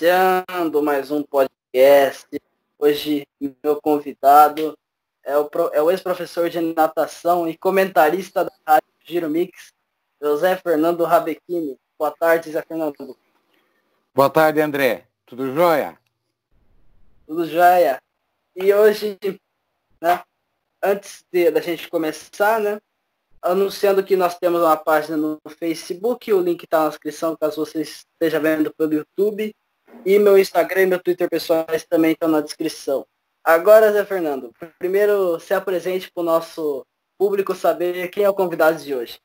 iniciando mais um podcast. Hoje, meu convidado é o, é o ex-professor de natação e comentarista da Rádio Giro Mix, José Fernando Rabechini. Boa tarde, Zé Fernando. Boa tarde, André. Tudo jóia? Tudo jóia. E hoje, né, antes de, da gente começar, né, anunciando que nós temos uma página no Facebook, o link está na descrição caso você esteja vendo pelo YouTube. E meu Instagram e meu Twitter pessoais também estão na descrição. Agora, Zé Fernando, primeiro se apresente para o nosso público saber quem é o convidado de hoje.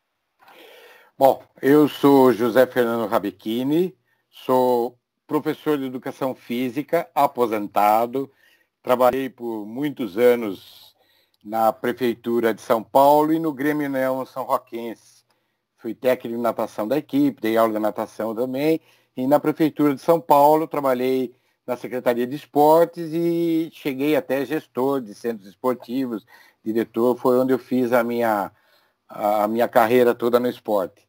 Bom, eu sou José Fernando Rabechini, sou professor de educação física, aposentado, trabalhei por muitos anos na Prefeitura de São Paulo e no Grêmio Neon São Roquense. Fui técnico de natação da equipe, dei aula de natação também. E na Prefeitura de São Paulo trabalhei na Secretaria de Esportes e cheguei até gestor de centros esportivos, diretor, foi onde eu fiz a minha, a minha carreira toda no esporte.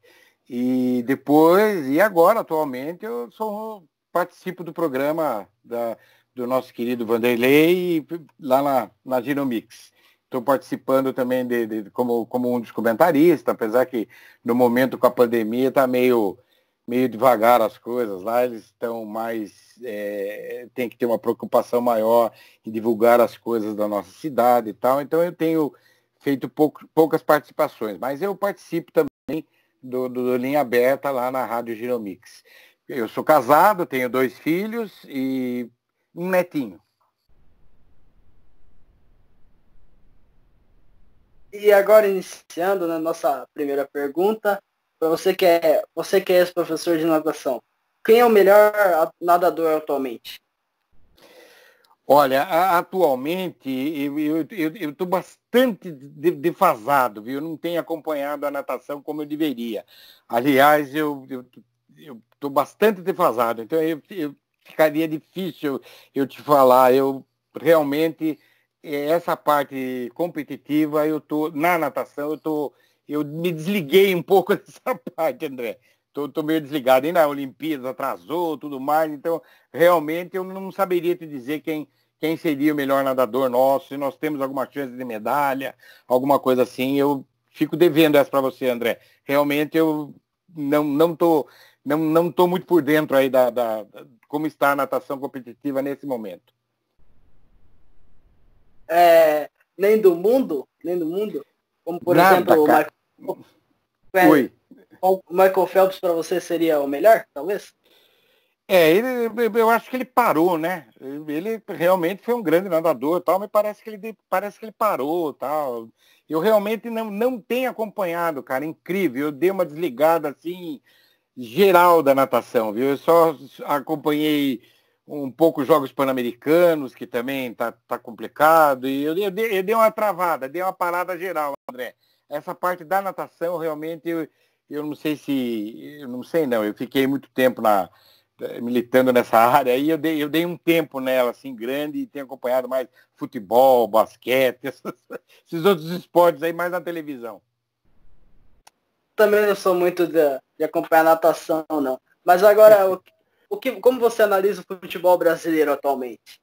E depois, e agora, atualmente, eu sou, participo do programa da, do nosso querido Vanderlei lá na, na Ginomix. Estou participando também de, de, como, como um dos comentaristas, apesar que no momento com a pandemia está meio, meio devagar as coisas lá, eles estão mais. É, tem que ter uma preocupação maior em divulgar as coisas da nossa cidade e tal. Então eu tenho feito pouco, poucas participações, mas eu participo também do, do, do Linha Aberta lá na Rádio Giromix. Eu sou casado, tenho dois filhos e um netinho. E agora iniciando na né, nossa primeira pergunta, você que é você que é professor de natação, quem é o melhor nadador atualmente? Olha, atualmente eu estou bastante defasado, viu? Eu não tenho acompanhado a natação como eu deveria. Aliás, eu estou bastante defasado, então eu, eu, ficaria difícil eu te falar. Eu realmente essa parte competitiva, eu tô na natação, eu tô eu me desliguei um pouco dessa parte, André. Tô meio desligado. E na Olimpíada atrasou, tudo mais. Então, realmente, eu não saberia te dizer quem, quem seria o melhor nadador nosso, se nós temos alguma chance de medalha, alguma coisa assim. Eu fico devendo essa para você, André. Realmente, eu não, não, tô, não, não tô muito por dentro aí da, da, da como está a natação competitiva nesse momento é, nem do mundo, nem do mundo, como por Nada, exemplo o Michael, Oi. o Michael Phelps para você seria o melhor, talvez? É, ele, eu acho que ele parou, né? Ele realmente foi um grande nadador, tal, mas parece que ele parece que ele parou, tal. Eu realmente não, não tenho acompanhado, cara, incrível. Eu dei uma desligada assim geral da natação, viu? Eu só acompanhei um pouco jogos pan-americanos, que também tá, tá complicado, e eu, eu, dei, eu dei uma travada, dei uma parada geral, André. Essa parte da natação, realmente, eu, eu não sei se, eu não sei não, eu fiquei muito tempo na, militando nessa área, aí eu dei, eu dei um tempo nela, assim, grande, e tenho acompanhado mais futebol, basquete, esses outros esportes aí, mais na televisão. Também não sou muito de, de acompanhar natação, não. Mas agora, o, o que, como você analisa o futebol brasileiro atualmente?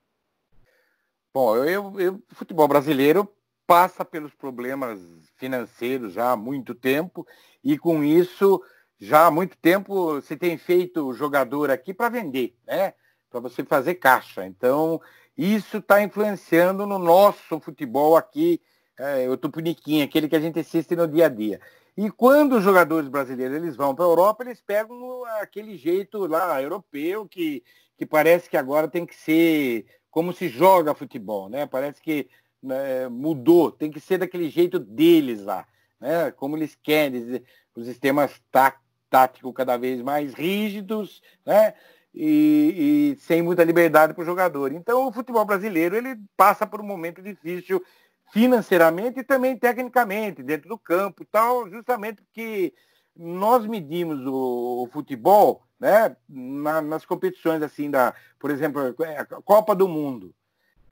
Bom, eu, eu, futebol brasileiro passa pelos problemas financeiros já há muito tempo e com isso já há muito tempo se tem feito jogador aqui para vender, né? Para você fazer caixa. Então isso está influenciando no nosso futebol aqui, é, o Tupiniquim, aquele que a gente assiste no dia a dia. E quando os jogadores brasileiros eles vão para a Europa, eles pegam aquele jeito lá europeu que, que parece que agora tem que ser como se joga futebol, né? Parece que né, mudou, tem que ser daquele jeito deles lá, né? Como eles querem, os sistemas tá, táticos cada vez mais rígidos, né? E, e sem muita liberdade para o jogador. Então o futebol brasileiro ele passa por um momento difícil financeiramente e também tecnicamente, dentro do campo tal, justamente porque nós medimos o, o futebol né, na, nas competições assim da, por exemplo, é, a Copa do Mundo.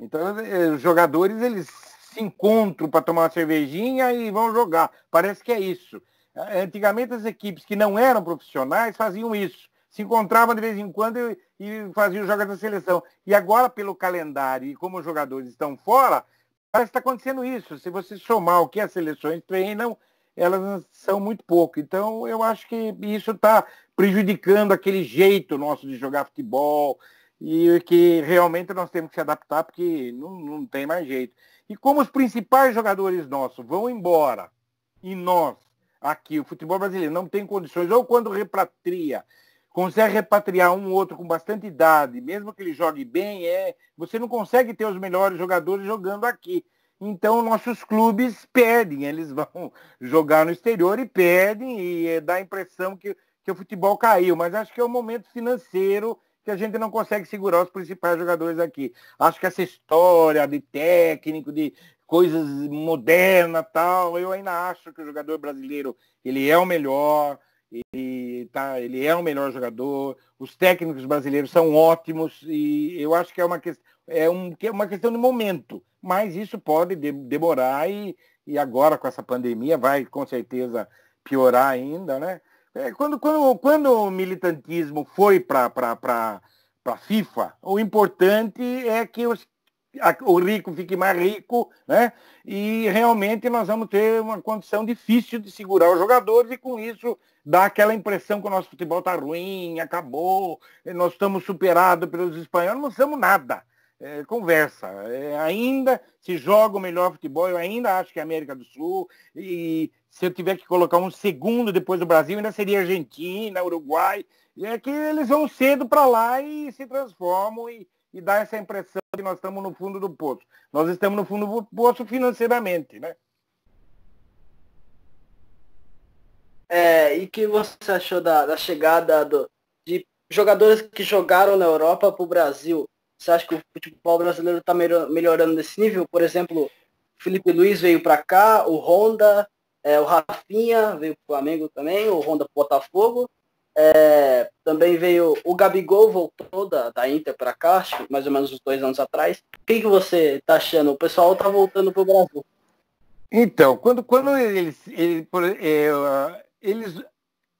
Então, é, os jogadores eles se encontram para tomar uma cervejinha e vão jogar. Parece que é isso. Antigamente as equipes que não eram profissionais faziam isso. se encontravam de vez em quando e, e faziam jogos da seleção. E agora, pelo calendário e como os jogadores estão fora, parece que está acontecendo isso. Se você somar o que as seleções treinam, elas são muito pouco. Então, eu acho que isso está prejudicando aquele jeito nosso de jogar futebol e que realmente nós temos que se adaptar porque não, não tem mais jeito. E como os principais jogadores nossos vão embora e nós, aqui, o futebol brasileiro, não tem condições, ou quando repatria, consegue repatriar um outro com bastante idade, mesmo que ele jogue bem, é, você não consegue ter os melhores jogadores jogando aqui. Então nossos clubes perdem, eles vão jogar no exterior e perdem, e é, dá a impressão que, que o futebol caiu. Mas acho que é o momento financeiro que a gente não consegue segurar os principais jogadores aqui. Acho que essa história de técnico, de coisas modernas tal, eu ainda acho que o jogador brasileiro ele é o melhor, ele, tá, ele é o melhor jogador, os técnicos brasileiros são ótimos e eu acho que é uma, que, é um, que é uma questão de momento mas isso pode de, demorar e, e agora com essa pandemia vai com certeza piorar ainda, né? É, quando, quando, quando o militantismo foi para a FIFA, o importante é que os, a, o rico fique mais rico, né? E realmente nós vamos ter uma condição difícil de segurar os jogadores e com isso dá aquela impressão que o nosso futebol está ruim, acabou, nós estamos superados pelos espanhóis, não somos nada é, conversa. É, ainda se joga o melhor futebol, eu ainda acho que é América do Sul. E se eu tiver que colocar um segundo depois do Brasil, ainda seria Argentina, Uruguai. E é que eles vão cedo para lá e se transformam e, e dá essa impressão que nós estamos no fundo do poço. Nós estamos no fundo do poço financeiramente, né? É, e que você achou da, da chegada do, de jogadores que jogaram na Europa para o Brasil? Você acha que o futebol brasileiro está melhorando nesse nível? Por exemplo, Felipe Luiz veio para cá, o Honda, é, o Rafinha veio para o Flamengo também, o Honda pro Botafogo. É, também veio o Gabigol, voltou da, da Inter para cá, mais ou menos uns dois anos atrás. O que, que você está achando? O pessoal está voltando para o Brasil. Então, quando, quando eles, eles, é, eles,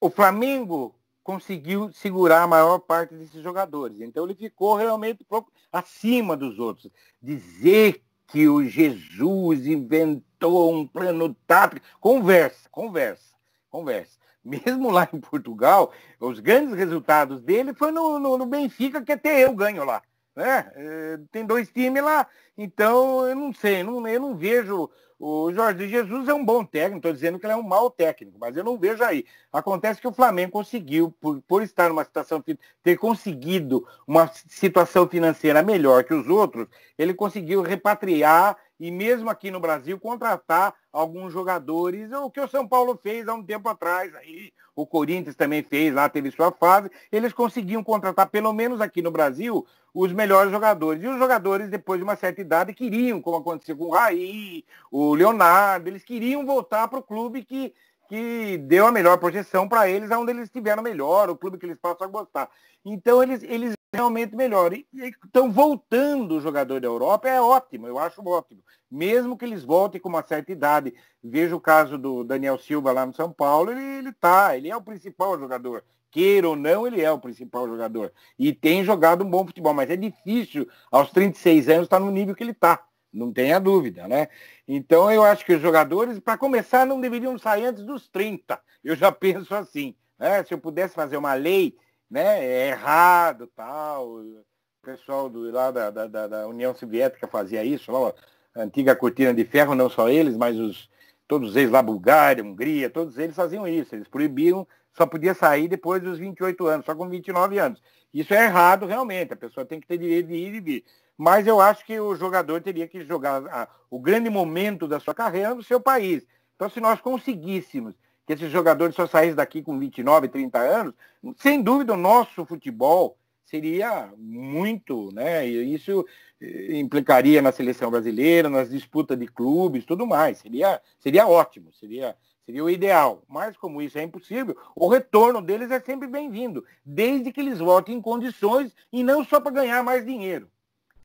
o Flamengo conseguiu segurar a maior parte desses jogadores. Então ele ficou realmente acima dos outros. Dizer que o Jesus inventou um plano tático, conversa, conversa, conversa. Mesmo lá em Portugal, os grandes resultados dele foi no, no, no Benfica, que até eu ganho lá. Né? É, tem dois times lá, então eu não sei, não, eu não vejo o Jorge Jesus é um bom técnico, estou dizendo que ele é um mau técnico, mas eu não vejo aí. Acontece que o Flamengo conseguiu, por, por estar numa situação, ter conseguido uma situação financeira melhor que os outros, ele conseguiu repatriar e mesmo aqui no Brasil contratar alguns jogadores, o que o São Paulo fez há um tempo atrás, aí o Corinthians também fez, lá teve sua fase, eles conseguiam contratar, pelo menos aqui no Brasil, os melhores jogadores. E os jogadores, depois de uma certa idade, queriam, como aconteceu com o Raí, o Leonardo, eles queriam voltar para o clube que, que deu a melhor projeção para eles, aonde eles estiveram melhor, o clube que eles passam a gostar. Então eles, eles realmente melhor. E estão voltando o jogador da Europa, é ótimo, eu acho ótimo. Mesmo que eles voltem com uma certa idade. Veja o caso do Daniel Silva lá no São Paulo, ele, ele tá, ele é o principal jogador. Queira ou não, ele é o principal jogador. E tem jogado um bom futebol, mas é difícil, aos 36 anos, estar tá no nível que ele está. Não tenha dúvida, né? Então eu acho que os jogadores, para começar, não deveriam sair antes dos 30. Eu já penso assim. Né? Se eu pudesse fazer uma lei né, é errado, tal. O pessoal do, lá da, da, da União Soviética fazia isso, lá, a antiga cortina de ferro, não só eles, mas os, todos eles lá, Bulgária, Hungria, todos eles faziam isso. Eles proibiam, só podia sair depois dos 28 anos, só com 29 anos. Isso é errado realmente, a pessoa tem que ter direito de ir e vir. Mas eu acho que o jogador teria que jogar a, o grande momento da sua carreira no seu país. Então, se nós conseguíssemos que esses jogadores só saíssem daqui com 29, 30 anos, sem dúvida o nosso futebol seria muito, né? Isso eh, implicaria na seleção brasileira, nas disputas de clubes, tudo mais. Seria, seria ótimo, seria, seria o ideal. Mas como isso é impossível, o retorno deles é sempre bem-vindo, desde que eles voltem em condições e não só para ganhar mais dinheiro.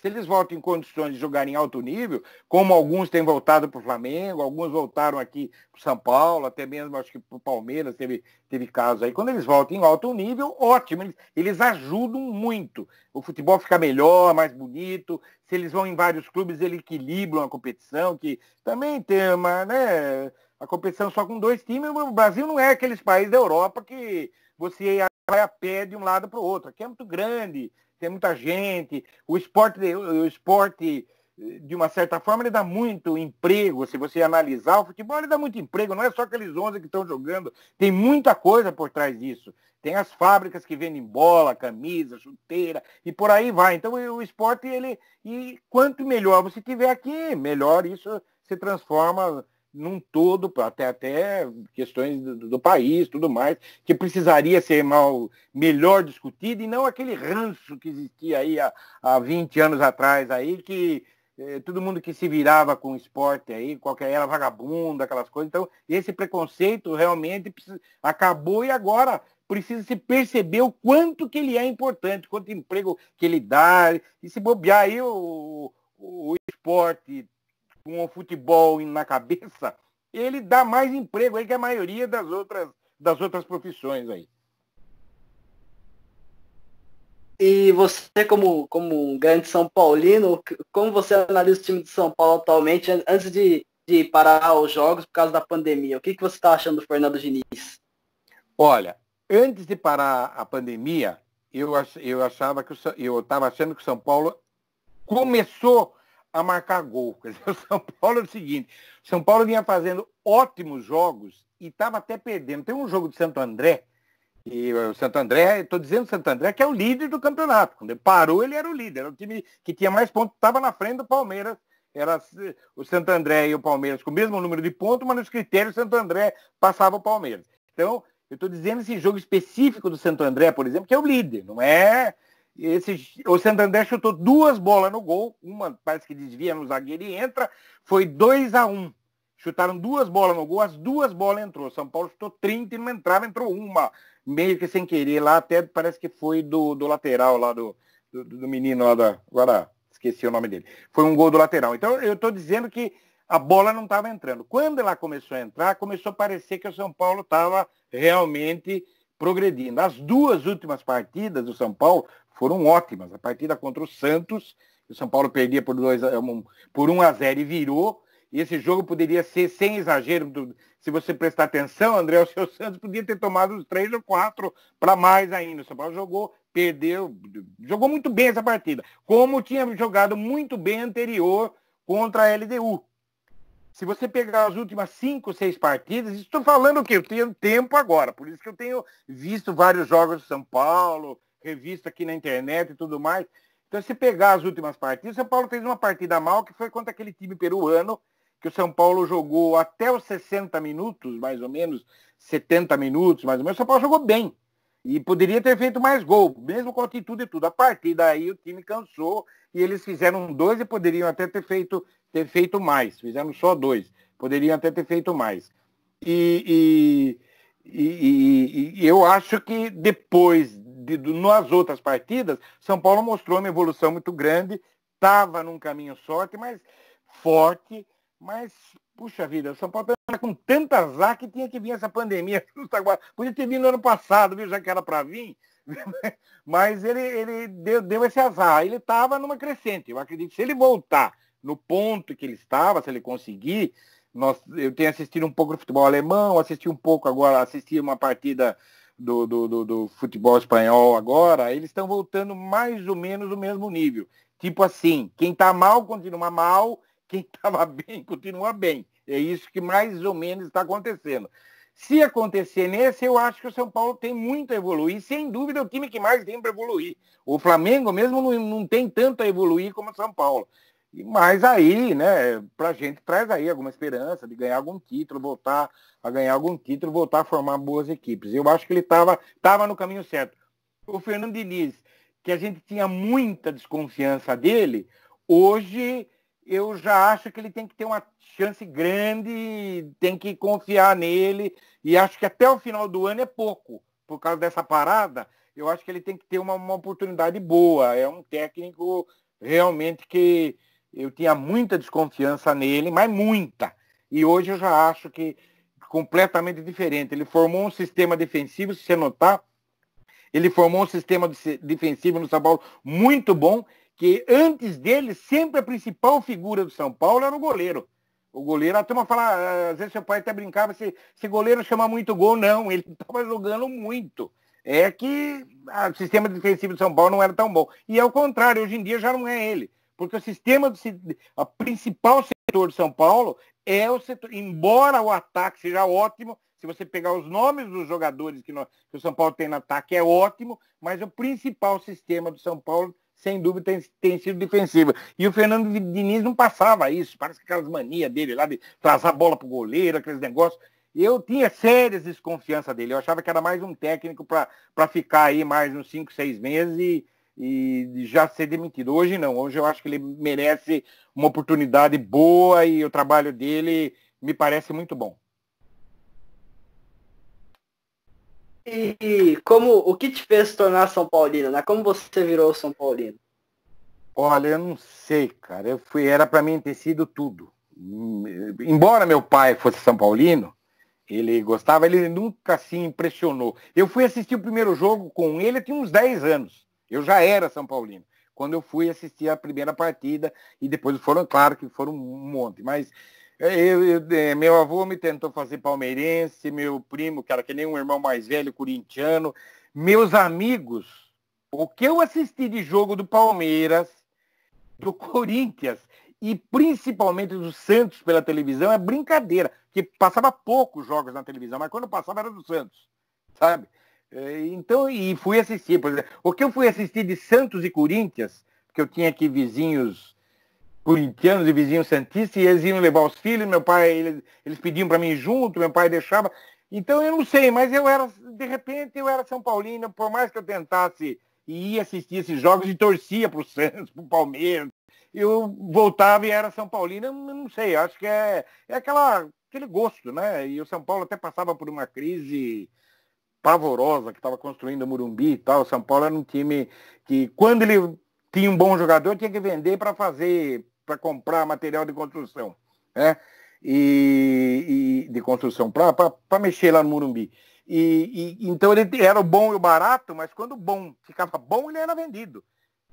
Se eles voltam em condições de jogar em alto nível, como alguns têm voltado para o Flamengo, alguns voltaram aqui para São Paulo, até mesmo acho que para o Palmeiras teve, teve casos aí. Quando eles voltam em alto nível, ótimo, eles, eles ajudam muito. O futebol fica melhor, mais bonito. Se eles vão em vários clubes, eles equilibram a competição, que também tem uma, né? A competição só com dois times, o Brasil não é aqueles países da Europa que você vai a pé de um lado para o outro. Aqui é muito grande, tem muita gente. O esporte, o esporte, de uma certa forma, ele dá muito emprego. Se você analisar, o futebol ele dá muito emprego, não é só aqueles 11 que estão jogando. Tem muita coisa por trás disso. Tem as fábricas que vendem bola, camisa, chuteira e por aí vai. Então o esporte, ele. E quanto melhor você tiver aqui, melhor isso se transforma num todo, até, até questões do, do, país, tudo mais, que precisaria ser mal, melhor discutido e não aquele ranço que existia aí há, há 20 anos atrás aí, que eh, todo mundo que se virava com esporte aí, qualquer era vagabundo, aquelas coisas. Então, esse preconceito realmente acabou e agora precisa se perceber o quanto que ele é importante, quanto emprego que ele dá, e se bobear aí o, o, o esporte com o futebol na cabeça, ele dá mais emprego aí que a maioria das outras, das outras profissões aí. E você, como, como um grande São Paulino, como você analisa o time de São Paulo atualmente, antes de, de parar os jogos por causa da pandemia? O que, que você está achando do Fernando Diniz? Olha, antes de parar a pandemia, eu, eu achava que eu estava achando que o São Paulo começou a marcar gol. Quer dizer, o São Paulo é o seguinte, o São Paulo vinha fazendo ótimos jogos e estava até perdendo. Tem um jogo de Santo André, e o Santo André, estou dizendo Santo André, que é o líder do campeonato. Quando ele parou, ele era o líder. Era o time que tinha mais pontos, estava na frente do Palmeiras. Era o Santo André e o Palmeiras com o mesmo número de pontos, mas nos critérios o Santo André passava o Palmeiras. Então, eu estou dizendo esse jogo específico do Santo André, por exemplo, que é o líder. Não é esse, o Santander chutou duas bolas no gol, uma parece que desvia no zagueiro e entra, foi 2 a 1 um. Chutaram duas bolas no gol, as duas bolas entrou. São Paulo chutou 30 e não entrava, entrou uma, meio que sem querer lá, até parece que foi do, do lateral lá do, do, do menino lá da. Agora esqueci o nome dele. Foi um gol do lateral. Então eu estou dizendo que a bola não estava entrando. Quando ela começou a entrar, começou a parecer que o São Paulo estava realmente progredindo. As duas últimas partidas do São Paulo foram ótimas. A partida contra o Santos, o São Paulo perdia por, dois, por 1 a 0 e virou. E esse jogo poderia ser, sem exagero, se você prestar atenção, André, o seu Santos podia ter tomado os três ou quatro para mais ainda. O São Paulo jogou, perdeu, jogou muito bem essa partida. Como tinha jogado muito bem anterior contra a LDU. Se você pegar as últimas cinco, seis partidas, estou falando o quê? Eu tenho tempo agora, por isso que eu tenho visto vários jogos de São Paulo, revista aqui na internet e tudo mais. Então, se pegar as últimas partidas, o São Paulo fez uma partida mal, que foi contra aquele time peruano, que o São Paulo jogou até os 60 minutos, mais ou menos, 70 minutos, mais ou menos. O São Paulo jogou bem. E poderia ter feito mais gol, mesmo com atitude e tudo. A partir daí o time cansou e eles fizeram dois e poderiam até ter feito, ter feito mais. Fizeram só dois. Poderiam até ter feito mais. E, e, e, e eu acho que depois de, de, nas outras partidas, São Paulo mostrou uma evolução muito grande, estava num caminho sorte, mas forte, mas, puxa vida, São Paulo está com tanta azar que tinha que vir essa pandemia. Podia ter vindo no ano passado, viu, já que era para vir, mas ele, ele deu, deu esse azar. Ele estava numa crescente. Eu acredito que se ele voltar no ponto que ele estava, se ele conseguir, nós, eu tenho assistido um pouco do futebol alemão, assisti um pouco agora, assisti uma partida do, do, do, do futebol espanhol agora, eles estão voltando mais ou menos no mesmo nível. Tipo assim, quem está mal continua mal, quem estava bem continua bem. É isso que mais ou menos está acontecendo. Se acontecer nesse, eu acho que o São Paulo tem muito a evoluir. Sem dúvida, é o time que mais tem para evoluir. O Flamengo mesmo não, não tem tanto a evoluir como o São Paulo. Mas aí, né, pra gente traz aí alguma esperança de ganhar algum título, voltar a ganhar algum título, voltar a formar boas equipes. Eu acho que ele estava tava no caminho certo. O Fernando Diniz, que a gente tinha muita desconfiança dele, hoje eu já acho que ele tem que ter uma chance grande, tem que confiar nele, e acho que até o final do ano é pouco, por causa dessa parada, eu acho que ele tem que ter uma, uma oportunidade boa. É um técnico realmente que eu tinha muita desconfiança nele, mas muita. E hoje eu já acho que completamente diferente. Ele formou um sistema defensivo, se você notar, ele formou um sistema defensivo no São Paulo muito bom, que antes dele, sempre a principal figura do São Paulo era o goleiro. O goleiro, a turma fala, ah, às vezes seu pai até brincava, se, se goleiro chama muito gol, não, ele estava jogando muito. É que o sistema defensivo do São Paulo não era tão bom. E é o contrário, hoje em dia já não é ele. Porque o sistema, do, a principal setor de São Paulo é o setor, embora o ataque seja ótimo, se você pegar os nomes dos jogadores que, nós, que o São Paulo tem no ataque, é ótimo, mas o principal sistema do São Paulo, sem dúvida, tem, tem sido defensivo. E o Fernando Diniz não passava isso, parece que aquelas manias dele lá de trazer a bola para o goleiro, aqueles negócios. Eu tinha sérias desconfiança dele. Eu achava que era mais um técnico para ficar aí mais uns 5, 6 meses e, e já ser demitido. Hoje não. Hoje eu acho que ele merece uma oportunidade boa e o trabalho dele me parece muito bom. E como o que te fez tornar São Paulino, né? Como você virou São Paulino? Olha, eu não sei, cara. Eu fui, era para mim ter sido tudo. Embora meu pai fosse São Paulino, ele gostava, ele nunca se impressionou. Eu fui assistir o primeiro jogo com ele, tinha uns 10 anos. Eu já era São Paulino. Quando eu fui assistir a primeira partida, e depois foram, claro que foram um monte, mas é, eu, eu, é, meu avô me tentou fazer palmeirense, meu primo, era que nem um irmão mais velho, corintiano. Meus amigos, o que eu assisti de jogo do Palmeiras, do Corinthians e principalmente do Santos pela televisão é brincadeira, que passava poucos jogos na televisão, mas quando passava era do Santos, sabe? É, então, e fui assistir, por exemplo, o que eu fui assistir de Santos e Corinthians, porque eu tinha aqui vizinhos corintianos e vizinhos santistas, e eles iam levar os filhos, meu pai, eles, eles pediam para mim junto, meu pai deixava. Então eu não sei, mas eu era, de repente eu era São Paulino, por mais que eu tentasse ia assistir esses jogos e torcia para o Santos, para o Palmeiras, eu voltava e era São Paulino, eu não sei, acho que é, é aquela, aquele gosto, né? E o São Paulo até passava por uma crise pavorosa que estava construindo o Murumbi e tal. O São Paulo era um time que, quando ele tinha um bom jogador, tinha que vender para fazer para comprar material de construção, né? E, e de construção, para mexer lá no Murumbi. E, e, então ele era o bom e o barato, mas quando o bom ficava bom, ele era vendido.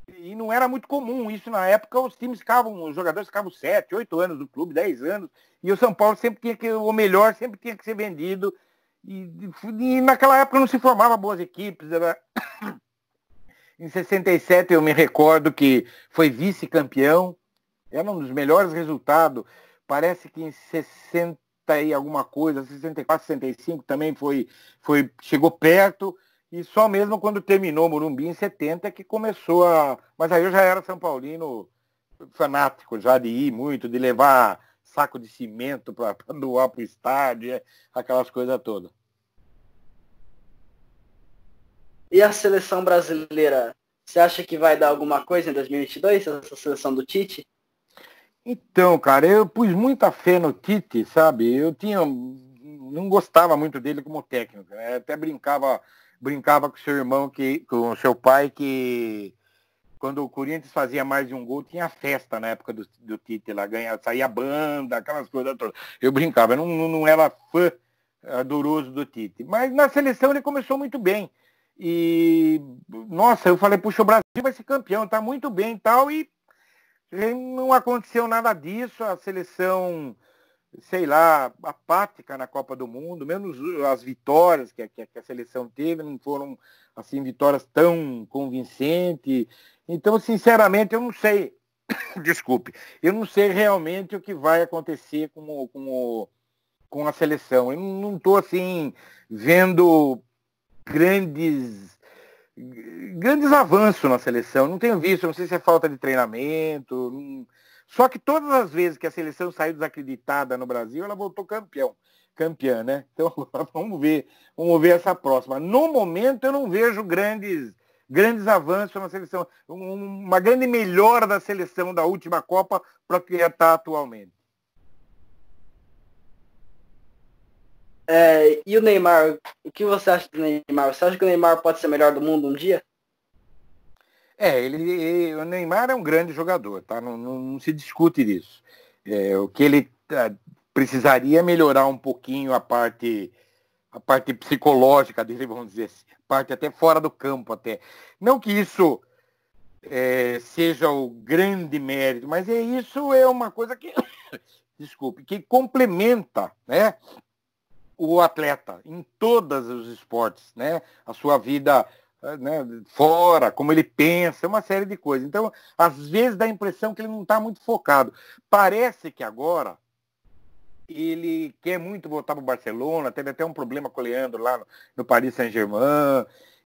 E não era muito comum isso na época, os times ficavam, os jogadores ficavam sete, oito anos no clube, dez anos, e o São Paulo sempre tinha que, o melhor sempre tinha que ser vendido. E, e naquela época não se formava boas equipes. Era... Em 67 eu me recordo que foi vice-campeão, era um dos melhores resultados. Parece que em 60 e alguma coisa, 64, 65 também foi, foi chegou perto. E só mesmo quando terminou Morumbi em 70 que começou a. Mas aí eu já era São Paulino fanático, já de ir muito, de levar saco de cimento para doar para o estádio, é, aquelas coisas todas. E a seleção brasileira, você acha que vai dar alguma coisa em 2022, essa seleção do Tite? Então, cara, eu pus muita fé no Tite, sabe? Eu tinha. não gostava muito dele como técnico. Né? Até brincava, brincava com seu irmão, que, com o seu pai, que quando o Corinthians fazia mais de um gol, tinha festa na época do, do Tite lá, ganha, saía banda, aquelas coisas todas. Eu brincava, eu não, não era fã adoroso do Tite. Mas na seleção ele começou muito bem. E, nossa, eu falei, puxa, o Brasil vai ser campeão, tá muito bem e tal, e não aconteceu nada disso, a seleção, sei lá, apática na Copa do Mundo, menos as vitórias que, que, que a seleção teve, não foram assim vitórias tão convincentes. Então, sinceramente, eu não sei, desculpe, eu não sei realmente o que vai acontecer com, o, com, o, com a seleção. Eu não estou assim vendo grandes grandes avanços na seleção. Não tenho visto, não sei se é falta de treinamento. Não... Só que todas as vezes que a seleção saiu desacreditada no Brasil, ela voltou campeão. Campeã, né? Então vamos ver, vamos ver essa próxima. No momento eu não vejo grandes grandes avanços na seleção, uma grande melhora da seleção da última Copa para o que está atualmente. É, e o Neymar, o que você acha do Neymar? Você acha que o Neymar pode ser melhor do mundo um dia? É, ele, o Neymar é um grande jogador, tá? Não, não, não se discute disso. É, o que ele é, precisaria melhorar um pouquinho a parte a parte psicológica dele, vamos dizer assim, parte até fora do campo até. Não que isso é, seja o grande mérito, mas é isso é uma coisa que desculpe, que complementa, né, o atleta em todos os esportes, né, a sua vida né, fora, como ele pensa, uma série de coisas. Então, às vezes dá a impressão que ele não está muito focado. Parece que agora ele quer muito voltar para o Barcelona, teve até um problema com o Leandro lá no, no Paris Saint-Germain.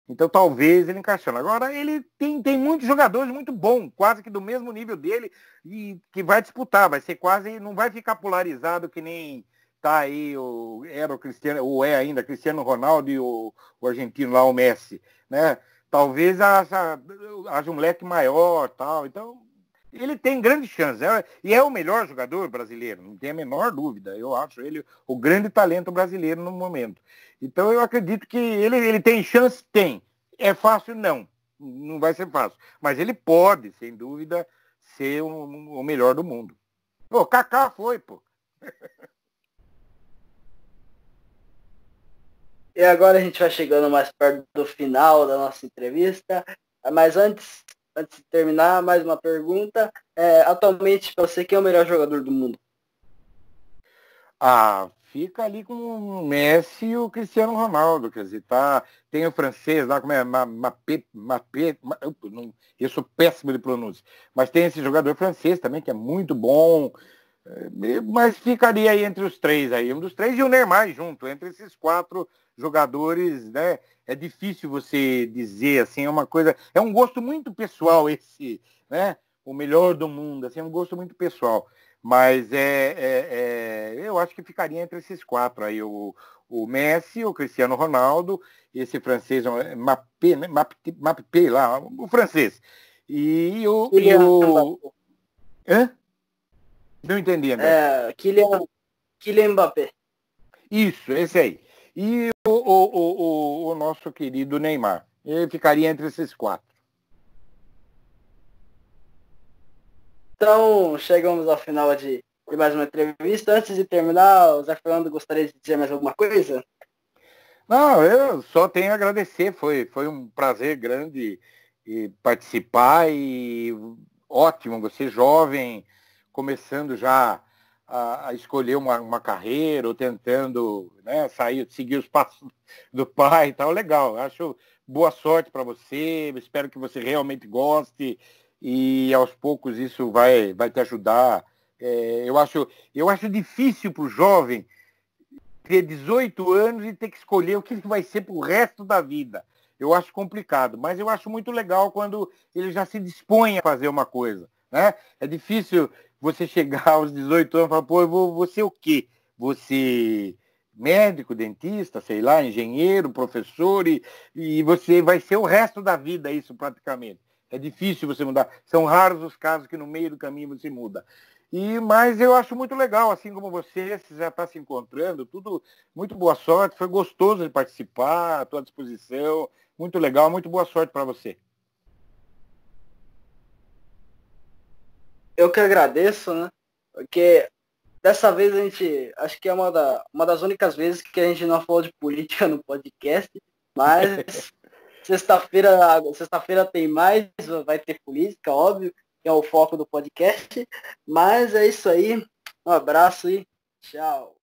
Então talvez ele encaixando. Agora ele tem, tem muitos jogadores muito bons, quase que do mesmo nível dele, e que vai disputar, vai ser quase, não vai ficar polarizado que nem tá aí, o, era o Cristiano, ou é ainda, Cristiano Ronaldo e o, o argentino lá, o Messi, né? Talvez haja, haja um leque maior tal. Então, ele tem grandes chances. É, e é o melhor jogador brasileiro, não tem a menor dúvida. Eu acho ele o grande talento brasileiro no momento. Então eu acredito que ele, ele tem chance? Tem. É fácil? Não. Não vai ser fácil. Mas ele pode, sem dúvida, ser um, o melhor do mundo. Pô, Kaká foi, pô. E agora a gente vai chegando mais perto do final da nossa entrevista. Mas antes, antes de terminar, mais uma pergunta. É, atualmente, você, quem é o melhor jogador do mundo? Ah, fica ali com o Messi e o Cristiano Ronaldo. Quer dizer, tá, tem o francês lá, como é? Mapé, Mapé, eu sou péssimo de pronúncia. Mas tem esse jogador francês também, que é muito bom. É, mas ficaria aí entre os três aí. Um dos três e o Neymar junto. Entre esses quatro jogadores, né? é difícil você dizer assim, é uma coisa, é um gosto muito pessoal esse, né? O melhor do mundo, assim, é um gosto muito pessoal. Mas é, é, é eu acho que ficaria entre esses quatro aí, o, o Messi, o Cristiano Ronaldo, esse francês, Mapé, né? Mapé, lá, o francês. E o. E o... Hã? Não entendi, André. É, Kylian, Kylian Mbappé. Isso, esse aí. E o, o, o, o nosso querido Neymar. Ele ficaria entre esses quatro. Então, chegamos ao final de, de, mais uma entrevista. Antes de terminar, o Zé Fernando gostaria de dizer mais alguma coisa? Não, eu só tenho a agradecer. Foi, foi um prazer grande participar e ótimo, você jovem, começando já a, a escolher uma, uma, carreira ou tentando né, sair, seguir os passos do pai e tal, legal. Acho boa sorte para você, espero que você realmente goste e aos poucos isso vai, vai te ajudar. É, eu, acho, eu acho difícil para o jovem ter 18 anos e ter que escolher o que ele vai ser para o resto da vida. Eu acho complicado, mas eu acho muito legal quando ele já se dispõe a fazer uma coisa. Né? É difícil você chegar aos 18 anos e falar, pô, eu vou, vou ser o quê? Você médico, dentista, sei lá, engenheiro, professor, e, e você vai ser o resto da vida isso praticamente. É difícil você mudar. São raros os casos que no meio do caminho você muda. E, mas eu acho muito legal, assim como você, você já está se encontrando, tudo muito boa sorte, foi gostoso de participar, à tua disposição, muito legal, muito boa sorte para você. Eu que agradeço, né? Porque dessa vez a gente, acho que é uma, da, uma das únicas vezes que a gente não falou de política no podcast, mas sexta-feira sexta-feira tem mais, vai ter política, óbvio, que é o foco do podcast. Mas é isso aí. Um abraço e tchau.